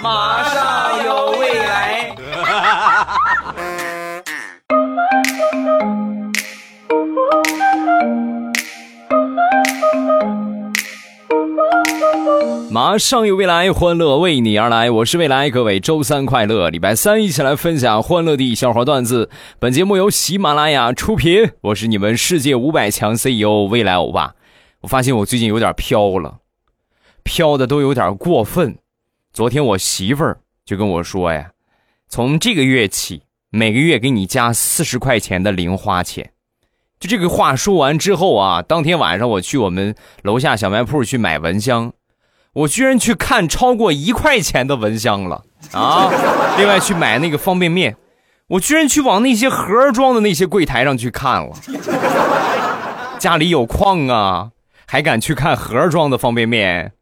马上有未来。马上有未来，欢乐为你而来。我是未来，各位周三快乐，礼拜三一起来分享欢乐的笑话段子。本节目由喜马拉雅出品，我是你们世界五百强 CEO 未来欧巴。我发现我最近有点飘了，飘的都有点过分。昨天我媳妇儿就跟我说呀，从这个月起，每个月给你加四十块钱的零花钱。就这个话说完之后啊，当天晚上我去我们楼下小卖铺去买蚊香。我居然去看超过一块钱的蚊香了啊！另外去买那个方便面，我居然去往那些盒装的那些柜台上去看了。家里有矿啊，还敢去看盒装的方便面？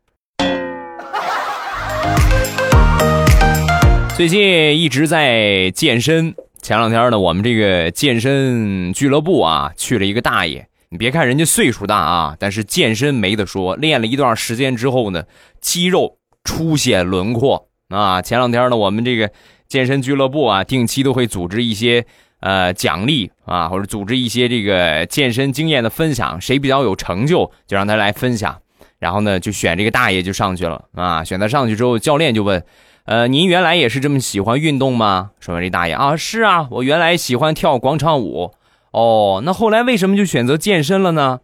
最近一直在健身，前两天呢，我们这个健身俱乐部啊，去了一个大爷。你别看人家岁数大啊，但是健身没得说。练了一段时间之后呢，肌肉初显轮廓啊。前两天呢，我们这个健身俱乐部啊，定期都会组织一些呃奖励啊，或者组织一些这个健身经验的分享。谁比较有成就，就让他来分享。然后呢，就选这个大爷就上去了啊。选他上去之后，教练就问：“呃，您原来也是这么喜欢运动吗？”说完这大爷啊，是啊，我原来喜欢跳广场舞。哦，那后来为什么就选择健身了呢？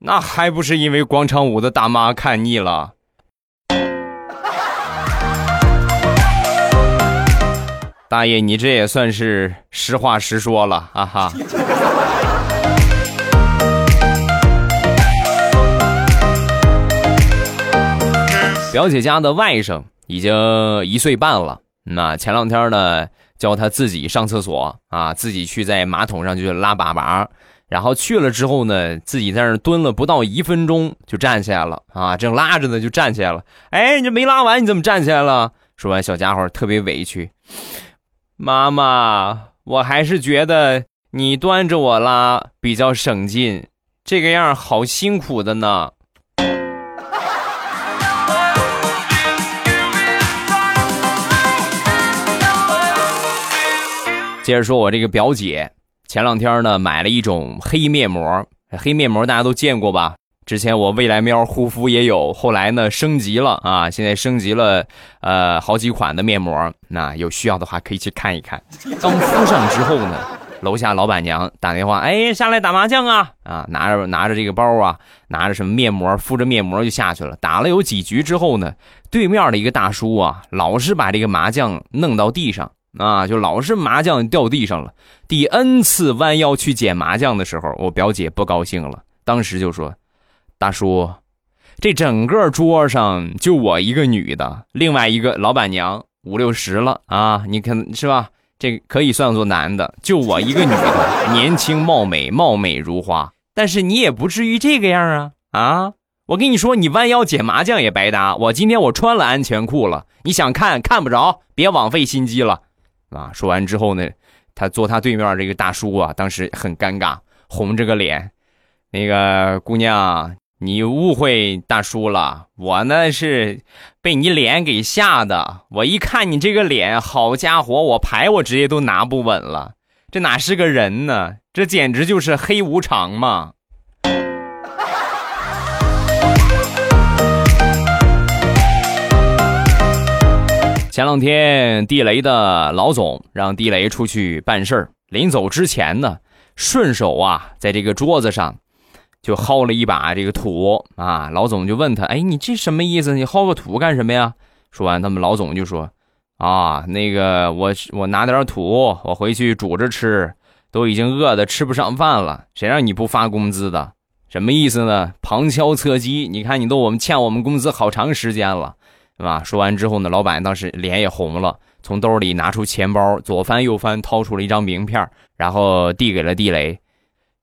那还不是因为广场舞的大妈看腻了。大爷，你这也算是实话实说了啊哈。表姐家的外甥已经一岁半了，那前两天呢？教他自己上厕所啊，自己去在马桶上去拉粑粑，然后去了之后呢，自己在那蹲了不到一分钟就站起来了啊，正拉着呢就站起来了。哎，你这没拉完，你怎么站起来了？说完，小家伙特别委屈，妈妈，我还是觉得你端着我拉比较省劲，这个样好辛苦的呢。接着说，我这个表姐前两天呢买了一种黑面膜，黑面膜大家都见过吧？之前我未来喵护肤也有，后来呢升级了啊，现在升级了呃好几款的面膜，那有需要的话可以去看一看。刚敷上之后呢，楼下老板娘打电话，哎，下来打麻将啊啊，拿着拿着这个包啊，拿着什么面膜，敷着面膜就下去了。打了有几局之后呢，对面的一个大叔啊，老是把这个麻将弄到地上。啊，就老是麻将掉地上了。第 N 次弯腰去捡麻将的时候，我表姐不高兴了，当时就说：“大叔，这整个桌上就我一个女的，另外一个老板娘五六十了啊，你看是吧？这可以算作男的，就我一个女的，年轻貌美，貌美如花。但是你也不至于这个样啊啊！我跟你说，你弯腰捡麻将也白搭。我今天我穿了安全裤了，你想看看不着，别枉费心机了。”啊！说完之后呢，他坐他对面这个大叔啊，当时很尴尬，红着个脸。那个姑娘，你误会大叔了，我呢是被你脸给吓的。我一看你这个脸，好家伙，我牌我直接都拿不稳了。这哪是个人呢？这简直就是黑无常嘛！前两天，地雷的老总让地雷出去办事儿，临走之前呢，顺手啊，在这个桌子上就薅了一把这个土啊。老总就问他：“哎，你这什么意思？你薅个土干什么呀？”说完，他们老总就说：“啊，那个我我拿点土，我回去煮着吃，都已经饿得吃不上饭了，谁让你不发工资的？什么意思呢？旁敲侧击，你看你都我们欠我们工资好长时间了。”是吧？说完之后呢，老板当时脸也红了，从兜里拿出钱包，左翻右翻，掏出了一张名片，然后递给了地雷。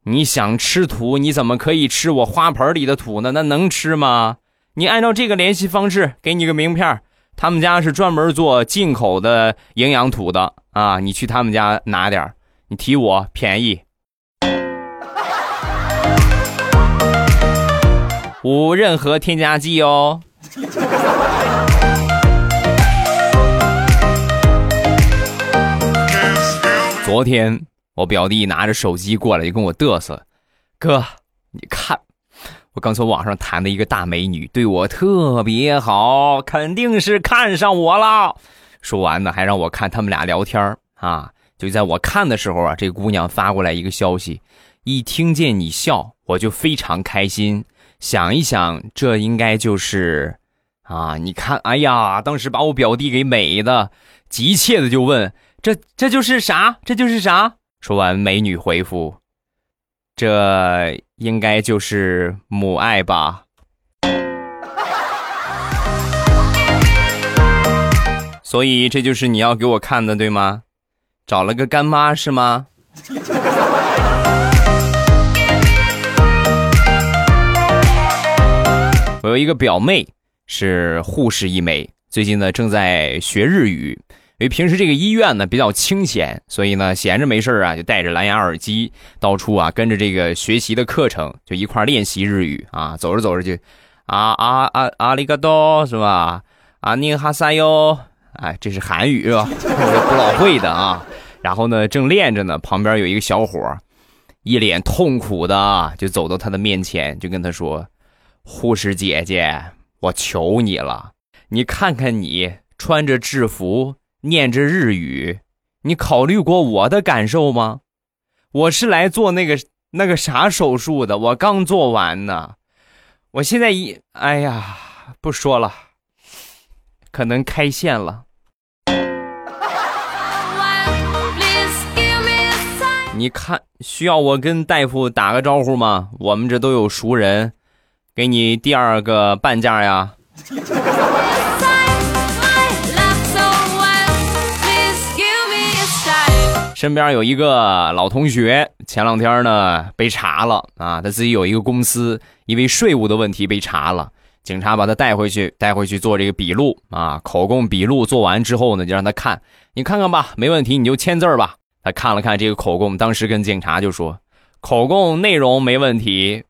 你想吃土，你怎么可以吃我花盆里的土呢？那能吃吗？你按照这个联系方式，给你个名片，他们家是专门做进口的营养土的啊，你去他们家拿点你提我便宜，无任何添加剂哦。昨天我表弟拿着手机过来就跟我嘚瑟，哥，你看，我刚从网上谈的一个大美女，对我特别好，肯定是看上我了。说完呢，还让我看他们俩聊天啊。就在我看的时候啊，这姑娘发过来一个消息，一听见你笑，我就非常开心。想一想，这应该就是啊，你看，哎呀，当时把我表弟给美的，急切的就问：这这就是啥？这就是啥？说完，美女回复：这应该就是母爱吧。所以，这就是你要给我看的，对吗？找了个干妈是吗？我有一个表妹是护士一枚，最近呢正在学日语。因为平时这个医院呢比较清闲，所以呢闲着没事啊，就带着蓝牙耳机到处啊跟着这个学习的课程就一块练习日语啊。走着走着就啊啊啊阿里嘎多是吧？啊宁哈塞哟。哎，这是韩语是吧？不老会的啊。然后呢，正练着呢，旁边有一个小伙一脸痛苦的就走到他的面前，就跟他说：“护士姐姐，我求你了，你看看你穿着制服，念着日语，你考虑过我的感受吗？我是来做那个那个啥手术的，我刚做完呢，我现在一……哎呀，不说了。”可能开线了。你看，需要我跟大夫打个招呼吗？我们这都有熟人，给你第二个半价呀。身边有一个老同学，前两天呢被查了啊，他自己有一个公司，因为税务的问题被查了。警察把他带回去，带回去做这个笔录啊，口供笔录做完之后呢，就让他看，你看看吧，没问题，你就签字吧。他看了看这个口供，当时跟警察就说，口供内容没问题，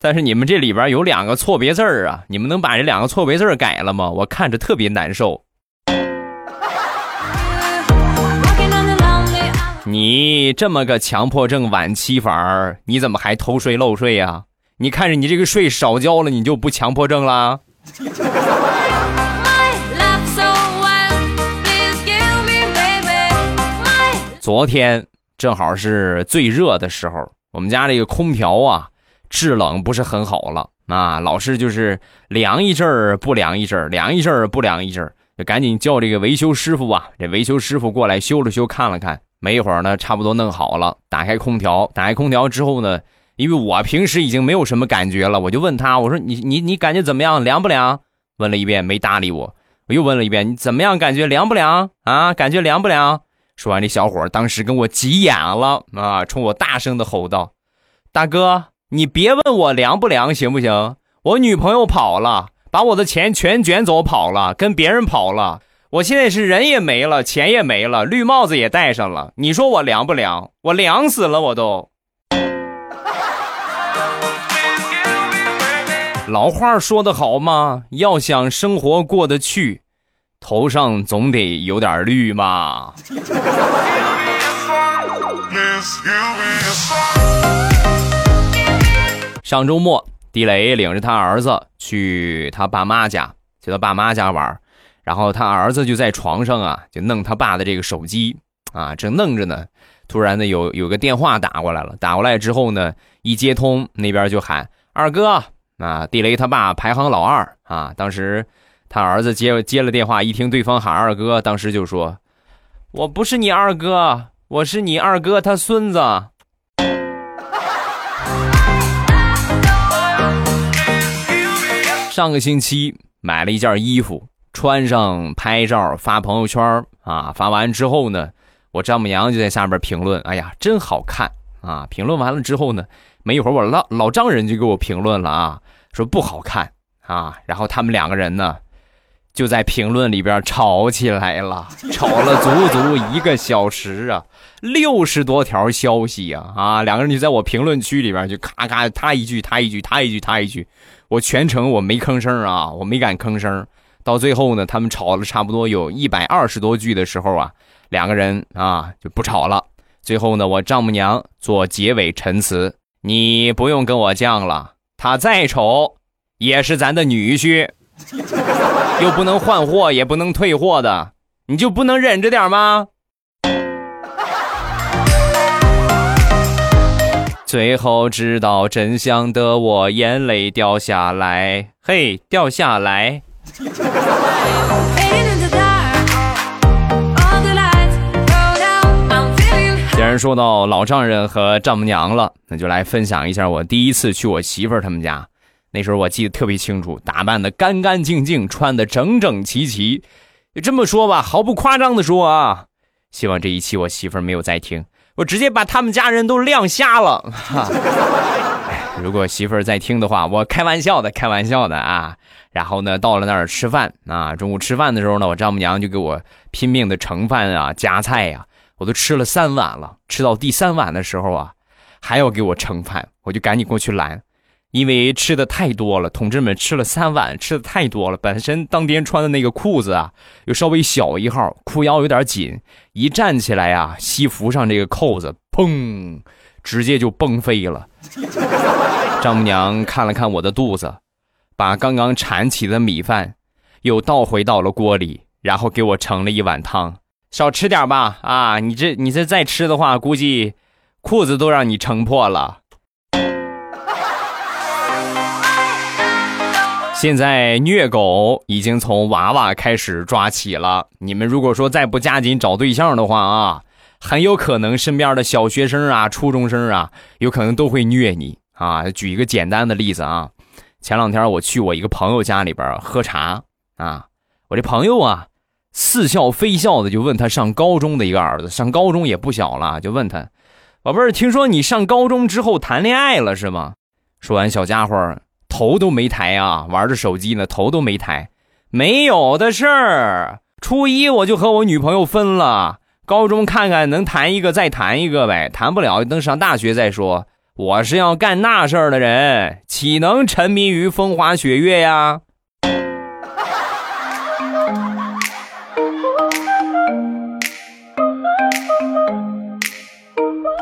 但是你们这里边有两个错别字啊，你们能把这两个错别字改了吗？我看着特别难受。你这么个强迫症晚期反儿，你怎么还偷税漏税呀？你看着你这个税少交了，你就不强迫症了？昨天正好是最热的时候，我们家这个空调啊，制冷不是很好了啊，老是就是凉一阵儿不凉一阵儿，凉一阵儿不凉一阵儿，就赶紧叫这个维修师傅啊。这维修师傅过来修了修，看了看，没一会儿呢，差不多弄好了。打开空调，打开空调之后呢。因为我平时已经没有什么感觉了，我就问他，我说你你你感觉怎么样，凉不凉？问了一遍没搭理我，我又问了一遍，你怎么样，感觉凉不凉啊？感觉凉不凉？说完，这小伙当时跟我急眼了啊，冲我大声的吼道：“大哥，你别问我凉不凉，行不行？我女朋友跑了，把我的钱全卷走跑了，跟别人跑了。我现在是人也没了，钱也没了，绿帽子也戴上了。你说我凉不凉？我凉死了，我都。”老话说得好嘛，要想生活过得去，头上总得有点绿嘛。上周末，地雷领着他儿子去他爸妈家，去他爸妈家玩，然后他儿子就在床上啊，就弄他爸的这个手机啊，正弄着呢，突然呢有有个电话打过来了，打过来之后呢，一接通，那边就喊二哥。啊，地雷他爸排行老二啊！当时他儿子接接了电话，一听对方喊二哥，当时就说：“我不是你二哥，我是你二哥他孙子。”上个星期买了一件衣服，穿上拍照发朋友圈啊！发完之后呢，我丈母娘就在下边评论：“哎呀，真好看啊！”评论完了之后呢。没一会儿，我老老丈人就给我评论了啊，说不好看啊。然后他们两个人呢，就在评论里边吵起来了，吵了足足一个小时啊，六十多条消息呀啊！两个人就在我评论区里边就咔咔他一句他一句他一句他一句，我全程我没吭声啊，我没敢吭声。到最后呢，他们吵了差不多有一百二十多句的时候啊，两个人啊就不吵了。最后呢，我丈母娘做结尾陈词：你不用跟我犟了，他再丑也是咱的女婿，又不能换货，也不能退货的，你就不能忍着点吗？最后知道真相的我，眼泪掉下来，嘿，掉下来。既然说到老丈人和丈母娘了，那就来分享一下我第一次去我媳妇儿他们家。那时候我记得特别清楚，打扮的干干净净，穿的整整齐齐。就这么说吧，毫不夸张的说啊，希望这一期我媳妇儿没有在听，我直接把他们家人都亮瞎了。如果媳妇儿在听的话，我开玩笑的，开玩笑的啊。然后呢，到了那儿吃饭啊，中午吃饭的时候呢，我丈母娘就给我拼命的盛饭啊，夹菜呀。我都吃了三碗了，吃到第三碗的时候啊，还要给我盛饭，我就赶紧过去拦，因为吃的太多了。同志们吃了三碗，吃的太多了。本身当天穿的那个裤子啊，又稍微小一号，裤腰有点紧，一站起来呀，西服上这个扣子砰，直接就崩飞了。丈母娘看了看我的肚子，把刚刚铲起的米饭又倒回到了锅里，然后给我盛了一碗汤。少吃点吧，啊，你这你这再吃的话，估计裤子都让你撑破了。现在虐狗已经从娃娃开始抓起了，你们如果说再不加紧找对象的话啊，很有可能身边的小学生啊、初中生啊，有可能都会虐你啊。举一个简单的例子啊，前两天我去我一个朋友家里边喝茶啊，我这朋友啊。似笑非笑的就问他上高中的一个儿子，上高中也不小了，就问他，宝贝儿，听说你上高中之后谈恋爱了是吗？说完，小家伙头都没抬啊，玩着手机呢，头都没抬，没有的事儿。初一我就和我女朋友分了，高中看看能谈一个再谈一个呗，谈不了等上大学再说。我是要干那事儿的人，岂能沉迷于风花雪月呀？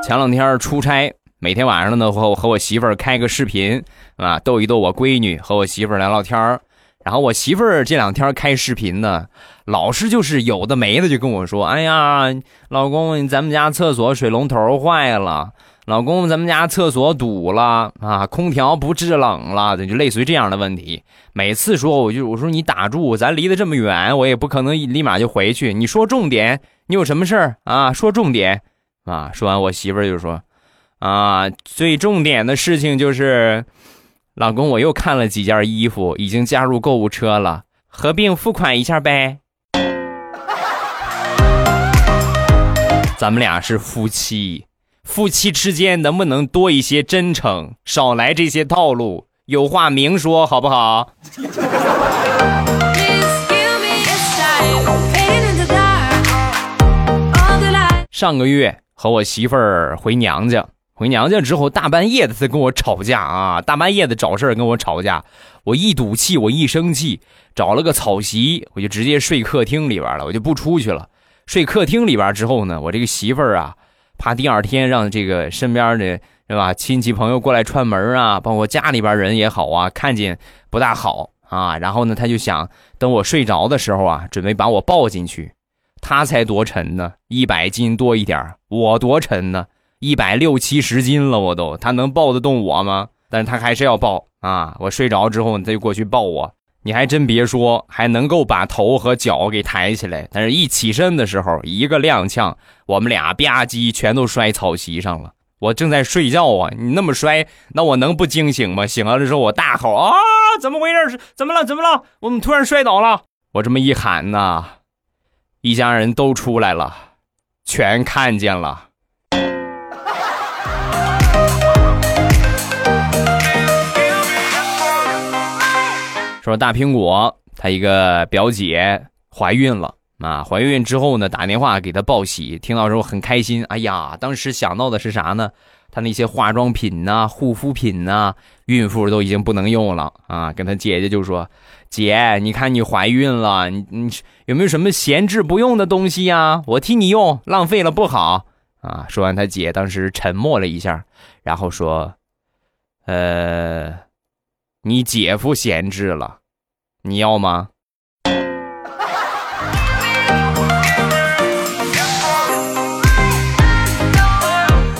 前两天出差，每天晚上呢和和我媳妇儿开个视频啊，逗一逗我闺女，和我媳妇儿聊聊天儿。然后我媳妇儿这两天开视频呢，老是就是有的没的就跟我说：“哎呀，老公，咱们家厕所水龙头坏了，老公，咱们家厕所堵了啊，空调不制冷了，就类似于这样的问题。每次说我就我说你打住，咱离得这么远，我也不可能立马就回去。你说重点，你有什么事儿啊？说重点。”啊！说完，我媳妇儿就说：“啊，最重点的事情就是，老公，我又看了几件衣服，已经加入购物车了，合并付款一下呗。咱们俩是夫妻，夫妻之间能不能多一些真诚，少来这些套路？有话明说，好不好？”上个月。和我媳妇儿回娘家，回娘家之后大半夜的她跟我吵架啊，大半夜的找事儿跟我吵架，我一赌气，我一生气，找了个草席，我就直接睡客厅里边了，我就不出去了。睡客厅里边之后呢，我这个媳妇儿啊，怕第二天让这个身边的是吧亲戚朋友过来串门啊，包括家里边人也好啊，看见不大好啊，然后呢，他就想等我睡着的时候啊，准备把我抱进去。他才多沉呢，一百斤多一点我多沉呢，一百六七十斤了，我都。他能抱得动我吗？但是他还是要抱啊！我睡着之后，他就过去抱我。你还真别说，还能够把头和脚给抬起来。但是一起身的时候，一个踉跄，我们俩吧唧全都摔草席上了。我正在睡觉啊，你那么摔，那我能不惊醒吗？醒了的时候，我大吼啊！怎么回事？是怎么了？怎么了？我怎么突然摔倒了？我这么一喊呢。一家人都出来了，全看见了。说大苹果他一个表姐怀孕了啊，怀孕之后呢，打电话给他报喜，听到之后很开心。哎呀，当时想到的是啥呢？他那些化妆品呐、护肤品呐，孕妇都已经不能用了啊。跟他姐姐就说。姐，你看你怀孕了，你你有没有什么闲置不用的东西呀？我替你用，浪费了不好啊。说完，他姐当时沉默了一下，然后说：“呃，你姐夫闲置了，你要吗？”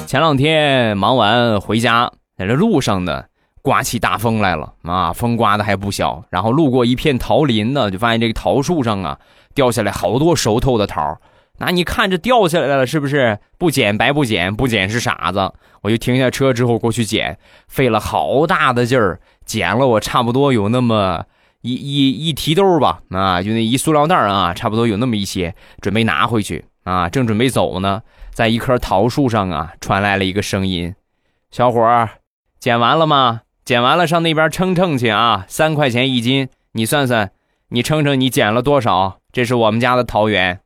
前两天忙完回家，在这路上呢，刮起大风来了啊，风刮的还不小。然后路过一片桃林呢，就发现这个桃树上啊，掉下来好多熟透的桃。那你看着掉下来了，是不是不捡白不捡，不捡是傻子？我就停下车之后过去捡，费了好大的劲儿，捡了我差不多有那么一一一提兜吧，啊，就那一塑料袋啊，差不多有那么一些，准备拿回去啊，正准备走呢。在一棵桃树上啊，传来了一个声音：“小伙儿，捡完了吗？捡完了，上那边称称去啊，三块钱一斤，你算算，你称称你捡了多少？这是我们家的桃园。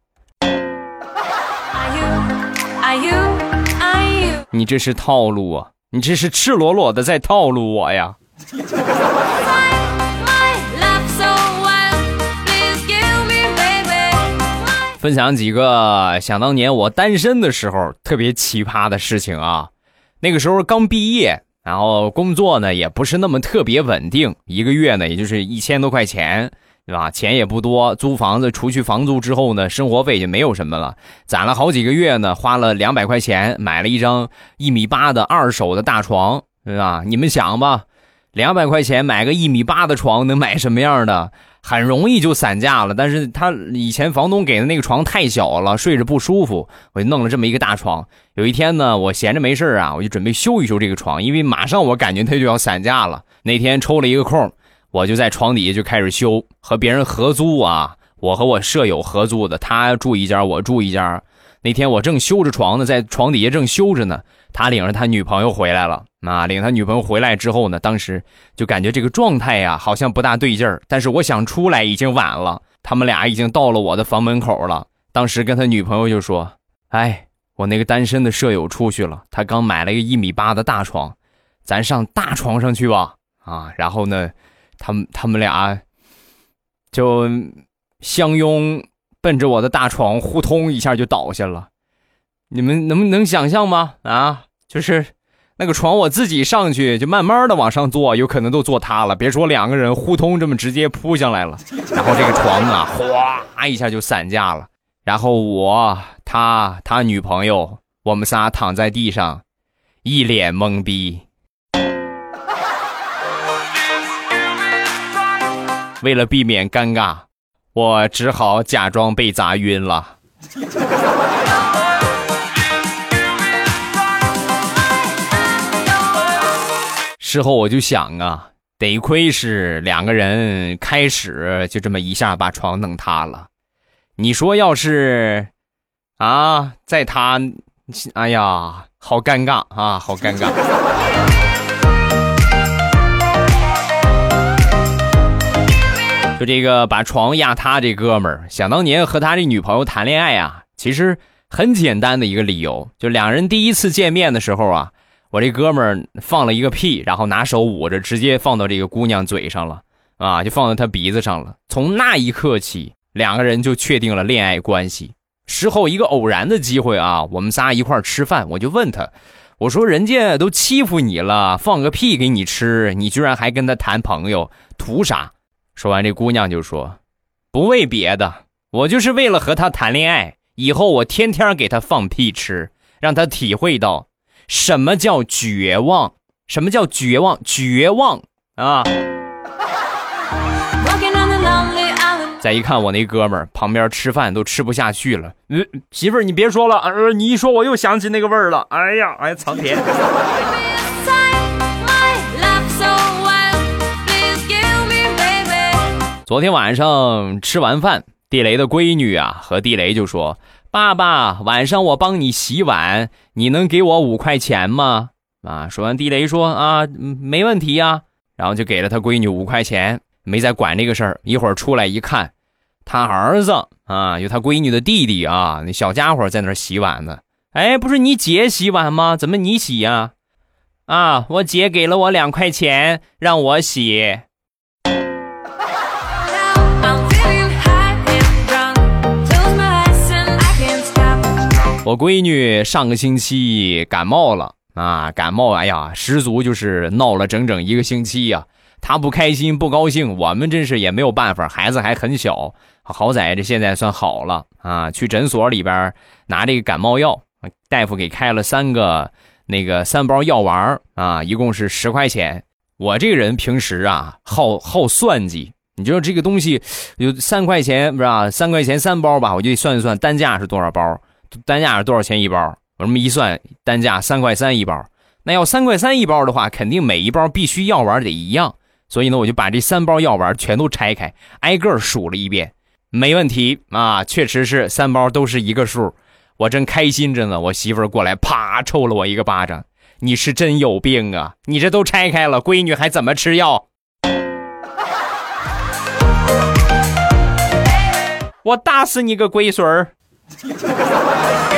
你这是套路啊！你这是赤裸裸的在套路我呀！”分享几个想当年我单身的时候特别奇葩的事情啊！那个时候刚毕业，然后工作呢也不是那么特别稳定，一个月呢也就是一千多块钱，对吧？钱也不多，租房子除去房租之后呢，生活费就没有什么了。攒了好几个月呢，花了两百块钱买了一张一米八的二手的大床，对吧？你们想吧，两百块钱买个一米八的床能买什么样的？很容易就散架了，但是他以前房东给的那个床太小了，睡着不舒服，我就弄了这么一个大床。有一天呢，我闲着没事啊，我就准备修一修这个床，因为马上我感觉它就要散架了。那天抽了一个空，我就在床底下就开始修，和别人合租啊，我和我舍友合租的，他住一间，我住一间。那天我正修着床呢，在床底下正修着呢，他领着他女朋友回来了。啊，领他女朋友回来之后呢，当时就感觉这个状态呀，好像不大对劲儿。但是我想出来已经晚了，他们俩已经到了我的房门口了。当时跟他女朋友就说：“哎，我那个单身的舍友出去了，他刚买了一个一米八的大床，咱上大床上去吧。”啊，然后呢，他们他们俩就相拥。奔着我的大床，呼通一下就倒下了。你们能不能想象吗？啊，就是那个床，我自己上去就慢慢的往上坐，有可能都坐塌了。别说两个人互通这么直接扑上来了，然后这个床啊，哗一下就散架了。然后我、他、他女朋友，我们仨躺在地上，一脸懵逼。为了避免尴尬。我只好假装被砸晕了。事后我就想啊，得亏是两个人开始就这么一下把床弄塌了。你说要是啊在他，哎呀，好尴尬啊，好尴尬。就这个把床压塌这哥们儿，想当年和他这女朋友谈恋爱啊，其实很简单的一个理由，就两人第一次见面的时候啊，我这哥们儿放了一个屁，然后拿手捂着，直接放到这个姑娘嘴上了，啊，就放到她鼻子上了。从那一刻起，两个人就确定了恋爱关系。事后一个偶然的机会啊，我们仨一块吃饭，我就问他，我说人家都欺负你了，放个屁给你吃，你居然还跟他谈朋友，图啥？说完，这姑娘就说：“不为别的，我就是为了和他谈恋爱。以后我天天给他放屁吃，让他体会到什么叫绝望，什么叫绝望，绝望？啊！”再一看我那哥们儿旁边吃饭都吃不下去了，嗯，媳妇儿你别说了，呃，你一说我又想起那个味儿了。哎呀，哎，藏田。昨天晚上吃完饭，地雷的闺女啊和地雷就说：“爸爸，晚上我帮你洗碗，你能给我五块钱吗？”啊，说完，地雷说：“啊，没问题呀。”然后就给了他闺女五块钱，没再管这个事儿。一会儿出来一看，他儿子啊，有他闺女的弟弟啊，那小家伙在那洗碗呢。哎，不是你姐洗碗吗？怎么你洗呀？啊，我姐给了我两块钱让我洗。我闺女上个星期感冒了啊，感冒，哎呀，十足就是闹了整整一个星期呀。她不开心不高兴，我们真是也没有办法，孩子还很小，好在这现在算好了啊。去诊所里边拿这个感冒药，大夫给开了三个那个三包药丸啊，一共是十块钱。我这个人平时啊，好好算计。你知道这个东西有三块钱不是啊？三块钱三包吧，我就算一算单价是多少包，单价是多少钱一包？我这么一算，单价三块三一包。那要三块三一包的话，肯定每一包必须药丸得一样。所以呢，我就把这三包药丸全都拆开，挨个数了一遍，没问题啊，确实是三包都是一个数。我正开心着呢，我媳妇过来啪抽了我一个巴掌：“你是真有病啊！你这都拆开了，闺女还怎么吃药？” 我打死你个龟孙儿！哈哈哈哈哈哈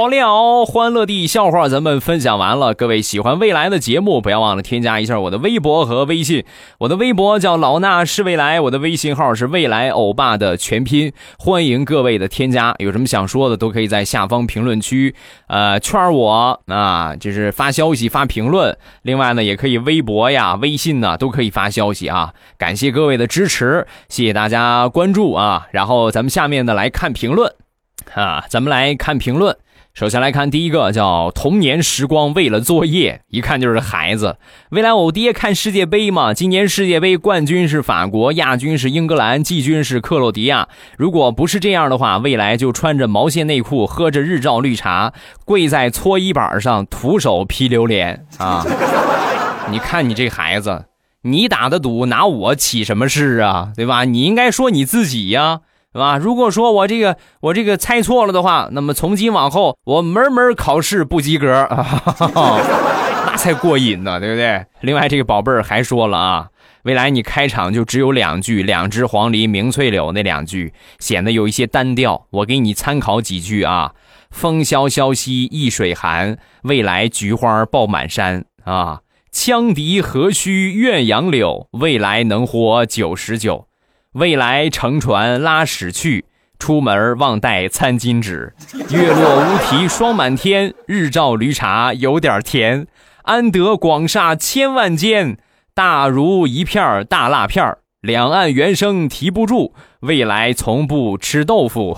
好了，欢乐地笑话咱们分享完了。各位喜欢未来的节目，不要忘了添加一下我的微博和微信。我的微博叫老衲是未来，我的微信号是未来欧巴的全拼。欢迎各位的添加，有什么想说的都可以在下方评论区，呃，圈我啊，就是发消息发评论。另外呢，也可以微博呀、微信呢都可以发消息啊。感谢各位的支持，谢谢大家关注啊。然后咱们下面呢来看评论啊，咱们来看评论。首先来看第一个，叫童年时光为了作业，一看就是孩子。未来我爹看世界杯嘛，今年世界杯冠军是法国，亚军是英格兰，季军是克罗地亚。如果不是这样的话，未来就穿着毛线内裤，喝着日照绿茶，跪在搓衣板上，徒手劈榴莲啊！你看你这孩子，你打的赌拿我起什么事啊？对吧？你应该说你自己呀。是吧？如果说我这个我这个猜错了的话，那么从今往后我门门考试不及格啊，那才过瘾呢，对不对？另外，这个宝贝儿还说了啊，未来你开场就只有两句“两只黄鹂鸣翠柳”那两句，显得有一些单调。我给你参考几句啊：“风萧萧兮易水寒，未来菊花爆满山啊；羌笛何须怨杨柳，未来能活九十九。”未来乘船拉屎去，出门忘带餐巾纸。月落乌啼霜满天，日照绿茶有点甜。安得广厦千万间，大如一片大辣片两岸猿声啼不住，未来从不吃豆腐。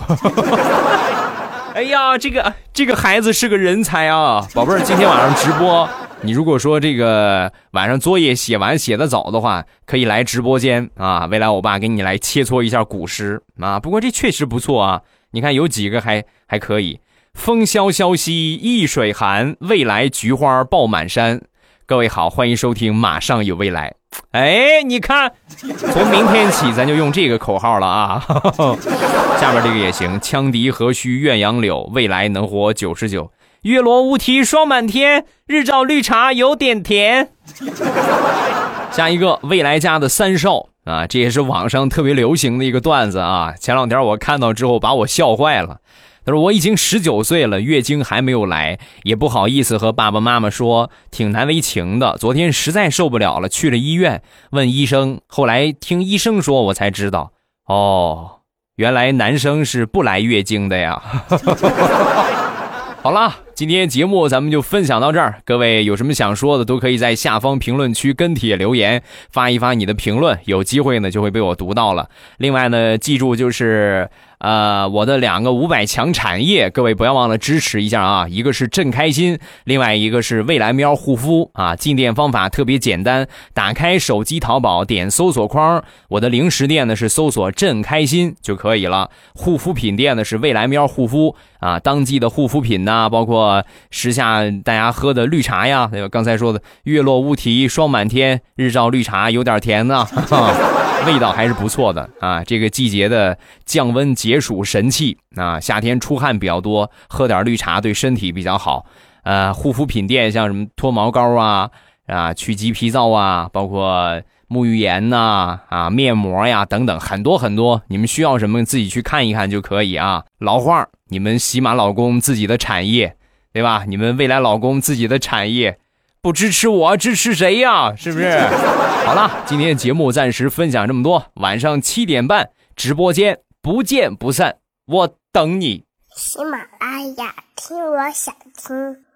哎呀，这个这个孩子是个人才啊，宝贝儿，今天晚上直播。你如果说这个晚上作业写完写的早的话，可以来直播间啊。未来我爸给你来切磋一下古诗啊。不过这确实不错啊，你看有几个还还可以。风萧萧兮易水寒，未来菊花爆满山。各位好，欢迎收听，马上有未来。哎，你看，从明天起咱就用这个口号了啊。下边这个也行，羌笛何须怨杨柳，未来能活九十九。月落乌啼霜满天，日照绿茶有点甜。下一个未来家的三少啊，这也是网上特别流行的一个段子啊。前两天我看到之后把我笑坏了。他说我已经十九岁了，月经还没有来，也不好意思和爸爸妈妈说，挺难为情的。昨天实在受不了了，去了医院问医生，后来听医生说，我才知道，哦，原来男生是不来月经的呀。好了，今天节目咱们就分享到这儿。各位有什么想说的，都可以在下方评论区跟帖留言，发一发你的评论，有机会呢就会被我读到了。另外呢，记住就是。呃，我的两个五百强产业，各位不要忘了支持一下啊！一个是朕开心，另外一个是未来喵护肤啊。进店方法特别简单，打开手机淘宝，点搜索框，我的零食店呢是搜索朕开心就可以了。护肤品店呢是未来喵护肤啊，当季的护肤品呐，包括时下大家喝的绿茶呀，还有刚才说的月落乌啼霜满天，日照绿茶有点甜呢。味道还是不错的啊！这个季节的降温解暑神器啊，夏天出汗比较多，喝点绿茶对身体比较好。呃，护肤品店像什么脱毛膏啊、啊去鸡皮皂啊，包括沐浴盐呐、啊面膜呀等等，很多很多。你们需要什么自己去看一看就可以啊。老话，你们喜马老公自己的产业，对吧？你们未来老公自己的产业。不支持我，支持谁呀？是不是？好了，今天的节目暂时分享这么多。晚上七点半直播间不见不散，我等你。喜马拉雅，听我想听。